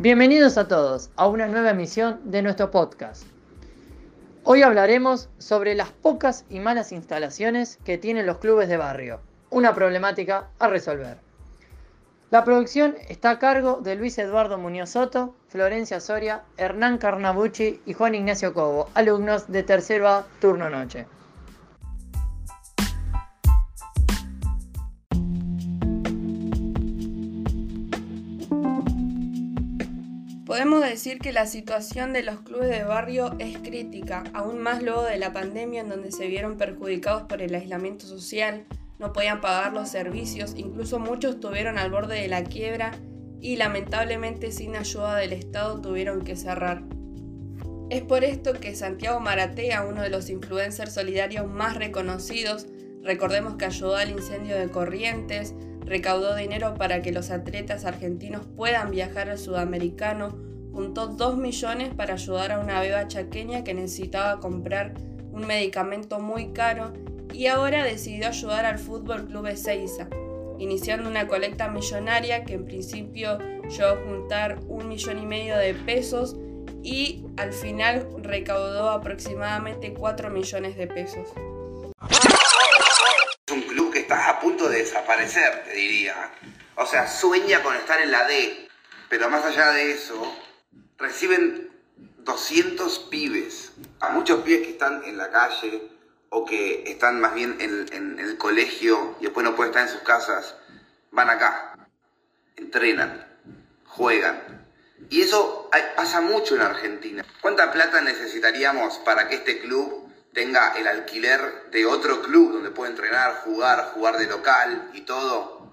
Bienvenidos a todos a una nueva emisión de nuestro podcast. Hoy hablaremos sobre las pocas y malas instalaciones que tienen los clubes de barrio, una problemática a resolver. La producción está a cargo de Luis Eduardo Muñoz Soto, Florencia Soria, Hernán Carnabucci y Juan Ignacio Cobo, alumnos de tercero A, turno noche. Podemos decir que la situación de los clubes de barrio es crítica, aún más luego de la pandemia en donde se vieron perjudicados por el aislamiento social, no podían pagar los servicios, incluso muchos estuvieron al borde de la quiebra y lamentablemente sin ayuda del Estado tuvieron que cerrar. Es por esto que Santiago Maratea, uno de los influencers solidarios más reconocidos, recordemos que ayudó al incendio de Corrientes, recaudó dinero para que los atletas argentinos puedan viajar al sudamericano, juntó 2 millones para ayudar a una beba chaqueña que necesitaba comprar un medicamento muy caro y ahora decidió ayudar al Fútbol Club Ezeiza, iniciando una colecta millonaria que en principio llegó a juntar un millón y medio de pesos y al final recaudó aproximadamente 4 millones de pesos a punto de desaparecer, te diría. O sea, sueña con estar en la D. Pero más allá de eso, reciben 200 pibes. A muchos pibes que están en la calle o que están más bien en, el colegio y después no pueden estar en sus casas, van acá, entrenan, juegan. Y eso pasa mucho en Argentina. ¿Cuánta plata necesitaríamos para que este club tenga el alquiler de otro club donde puede entrenar, jugar, jugar de local y todo,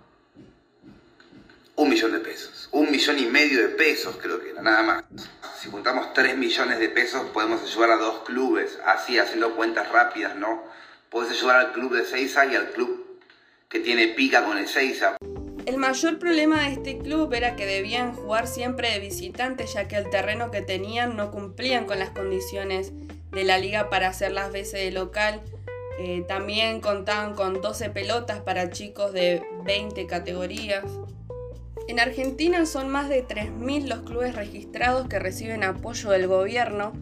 un millón de pesos. Un millón y medio de pesos creo que era, nada más. Si juntamos tres millones de pesos podemos ayudar a dos clubes, así haciendo cuentas rápidas, ¿no? Puedes ayudar al club de Seiza y al club que tiene pica con el Seiza. El mayor problema de este club era que debían jugar siempre de visitantes ya que el terreno que tenían no cumplían con las condiciones de la liga para hacer las veces de local. Eh, también contaban con 12 pelotas para chicos de 20 categorías. En Argentina son más de 3.000 los clubes registrados que reciben apoyo del gobierno,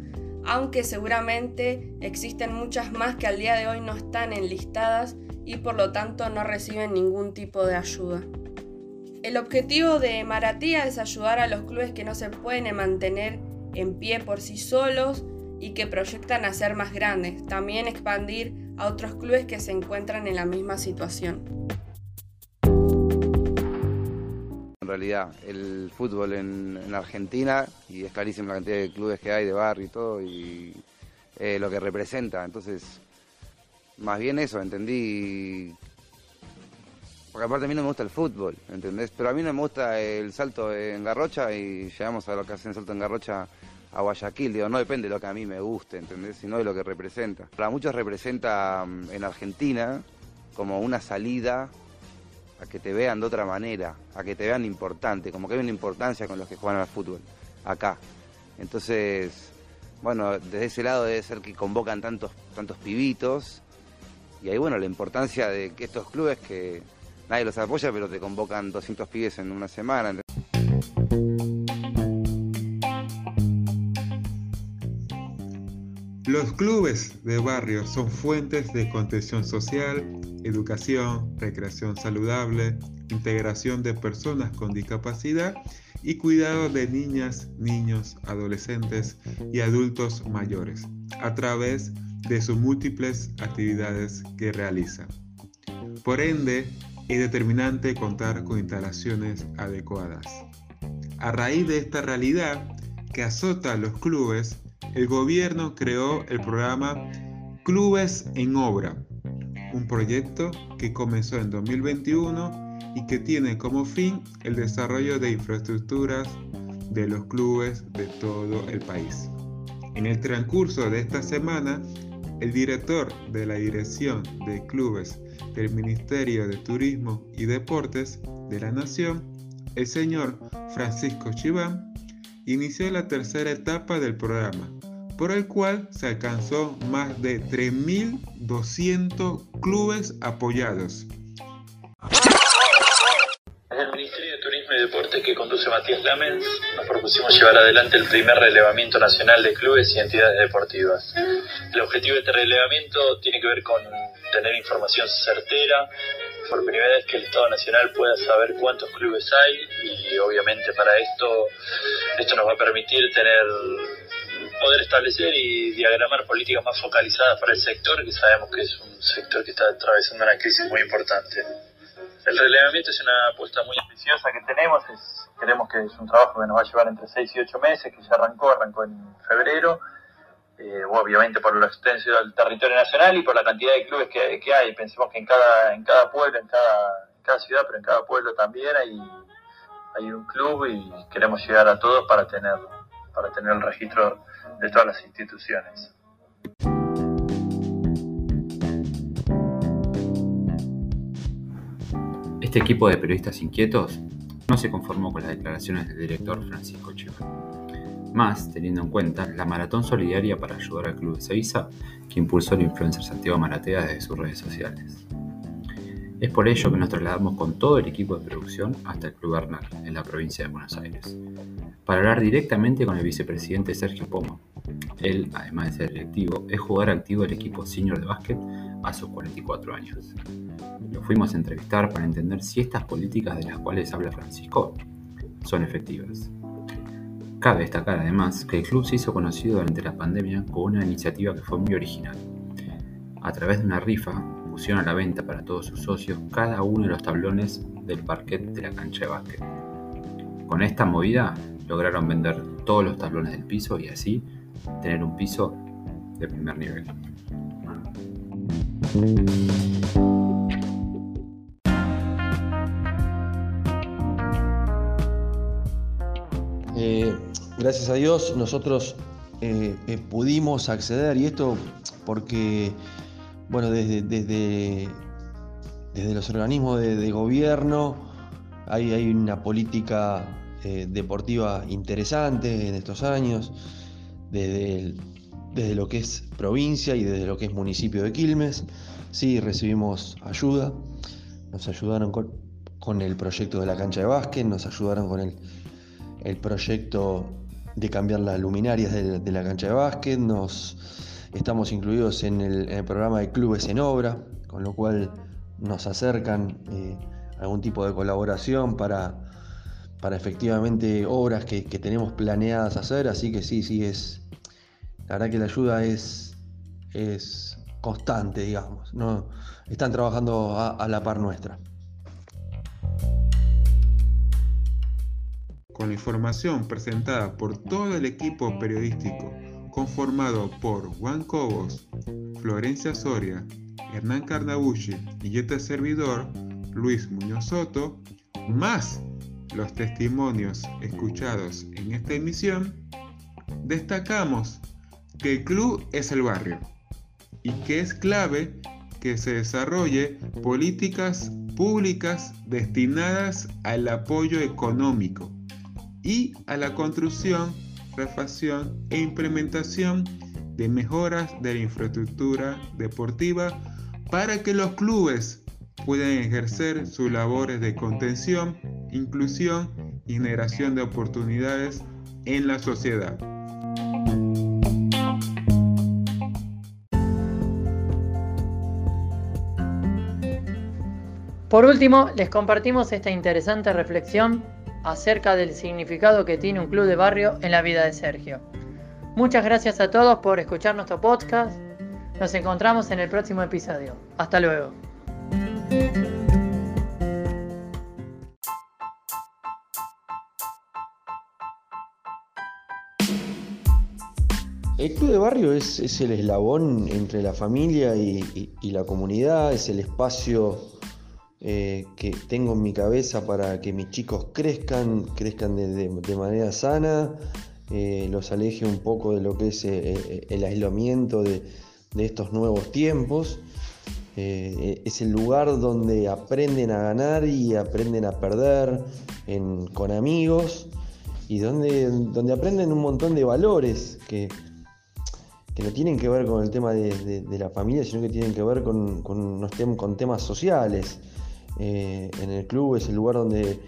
aunque seguramente existen muchas más que al día de hoy no están enlistadas y por lo tanto no reciben ningún tipo de ayuda. El objetivo de Maratía es ayudar a los clubes que no se pueden mantener en pie por sí solos y que proyectan a ser más grandes, también expandir a otros clubes que se encuentran en la misma situación. En realidad, el fútbol en, Argentina, y es clarísimo la cantidad de clubes que hay, de barrio y todo, y eh, lo que representa. Entonces, más bien eso, entendí. Porque aparte a mí no me gusta el fútbol, ¿entendés? Pero a mí no me gusta el salto en Garrocha y llegamos a lo que hacen salto en Garrocha a Guayaquil, digo, no depende de lo que a mí me guste, ¿entendés? Sino de lo que representa. Para muchos representa mm, en Argentina como una salida a que te vean de otra manera, a que te vean importante, como que hay una importancia con los que juegan al fútbol, acá. Entonces, bueno, desde ese lado debe ser que convocan tantos, tantos pibitos, y ahí, bueno, la importancia de que estos clubes que nadie los apoya, pero te convocan 200 pibes en una semana. Los clubes de barrio son fuentes de contención social, educación, recreación saludable, integración de personas con discapacidad y cuidado de niñas, niños, adolescentes y adultos mayores a través de sus múltiples actividades que realizan. Por ende, es determinante contar con instalaciones adecuadas. A raíz de esta realidad que azota a los clubes, el gobierno creó el programa Clubes en Obra, un proyecto que comenzó en 2021 y que tiene como fin el desarrollo de infraestructuras de los clubes de todo el país. En el transcurso de esta semana, el director de la Dirección de Clubes del Ministerio de Turismo y Deportes de la Nación, el señor Francisco Chiván, inició la tercera etapa del programa, por el cual se alcanzó más de 3.200 clubes apoyados. Desde el Ministerio de Turismo y Deportes que conduce Matías Lamens, nos propusimos llevar adelante el primer relevamiento nacional de clubes y entidades deportivas. El objetivo de este relevamiento tiene que ver con tener información certera, por primera vez que el Estado Nacional pueda saber cuántos clubes hay y obviamente para esto esto nos va a permitir tener poder establecer y diagramar políticas más focalizadas para el sector, que sabemos que es un sector que está atravesando una crisis muy importante. El relevamiento es una apuesta muy ambiciosa que tenemos, es, creemos que es un trabajo que nos va a llevar entre 6 y 8 meses, que ya arrancó, arrancó en febrero, eh, obviamente por lo extenso del territorio nacional y por la cantidad de clubes que, que hay. Pensemos que en cada, en cada pueblo, en cada, ciudad, pero en cada pueblo también hay, hay un club y queremos llegar a todos para tener, para tener el registro de todas las instituciones. Este equipo de periodistas inquietos no se conformó con las declaraciones del director Francisco Chiva. Más teniendo en cuenta la maratón solidaria para ayudar al Club de Sevilla que impulsó el influencer Santiago Maratea desde sus redes sociales. Es por ello que nos trasladamos con todo el equipo de producción hasta el Club Bernal, en la provincia de Buenos Aires, para hablar directamente con el vicepresidente Sergio Pomo. Él, además de ser directivo, es jugador activo del equipo senior de básquet a sus 44 años. Lo fuimos a entrevistar para entender si estas políticas de las cuales habla Francisco son efectivas. Cabe destacar además que el club se hizo conocido durante la pandemia con una iniciativa que fue muy original. A través de una rifa pusieron a la venta para todos sus socios cada uno de los tablones del parquet de la cancha de básquet. Con esta movida lograron vender todos los tablones del piso y así tener un piso de primer nivel. Gracias a Dios nosotros eh, eh, pudimos acceder y esto porque, bueno, desde, desde, desde los organismos de, gobierno hay, hay, una política deportiva interesante en estos años, desde, desde lo que es provincia y desde lo que es municipio de Quilmes. Sí, recibimos ayuda, nos ayudaron con, con el proyecto de la cancha de básquet, nos ayudaron con el el proyecto de cambiar las luminarias de, la cancha de básquet, nos, estamos incluidos en el, programa de clubes en obra, con lo cual nos acercan eh, algún tipo de colaboración para, para efectivamente obras que, tenemos planeadas hacer, así que sí, sí, es, la verdad que la ayuda es, es constante, digamos, ¿no? están trabajando a la par nuestra. Con la información presentada por todo el equipo periodístico conformado por Juan Cobos, Florencia Soria, Hernán Carnabucci y este servidor, Luis Muñoz Soto, más los testimonios escuchados en esta emisión, destacamos que el club es el barrio y que es clave que se desarrolle políticas públicas destinadas al apoyo económico y a la construcción, refacción e implementación de mejoras de la infraestructura deportiva para que los clubes puedan ejercer sus labores de contención, inclusión y generación de oportunidades en la sociedad. Por último, les compartimos esta interesante reflexión acerca del significado que tiene un club de barrio en la vida de Sergio. Muchas gracias a todos por escuchar nuestro podcast. Nos encontramos en el próximo episodio. Hasta luego. El club de barrio es, el eslabón entre la familia y, la comunidad, es el espacio eh, que tengo en mi cabeza para que mis chicos crezcan, crezcan de, manera sana, eh, los aleje un poco de lo que es el aislamiento de, estos nuevos tiempos. es el lugar donde aprenden a ganar y aprenden a perder con amigos y donde, donde aprenden un montón de valores que, que no tienen que ver con el tema de, la familia, sino que tienen que ver con, con, con temas sociales. Eh, en el club es el lugar donde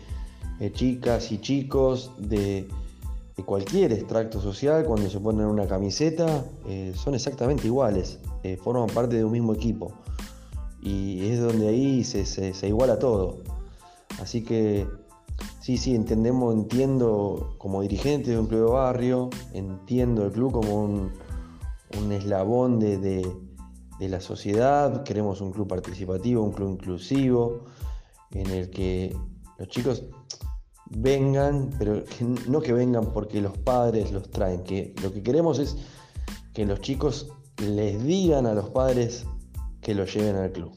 eh, chicas y chicos de, cualquier extracto social, cuando se ponen una camiseta, eh, son exactamente iguales, forman parte de un mismo equipo. Y es donde ahí se, iguala todo. Así que Sí, sí, entendemos, entiendo como dirigente de un club de barrio, entiendo el club como un, eslabón de, la sociedad, queremos un club participativo, un club inclusivo, en el que los chicos vengan, pero no que vengan porque los padres los traen, que lo que queremos es que los chicos les digan a los padres que los lleven al club.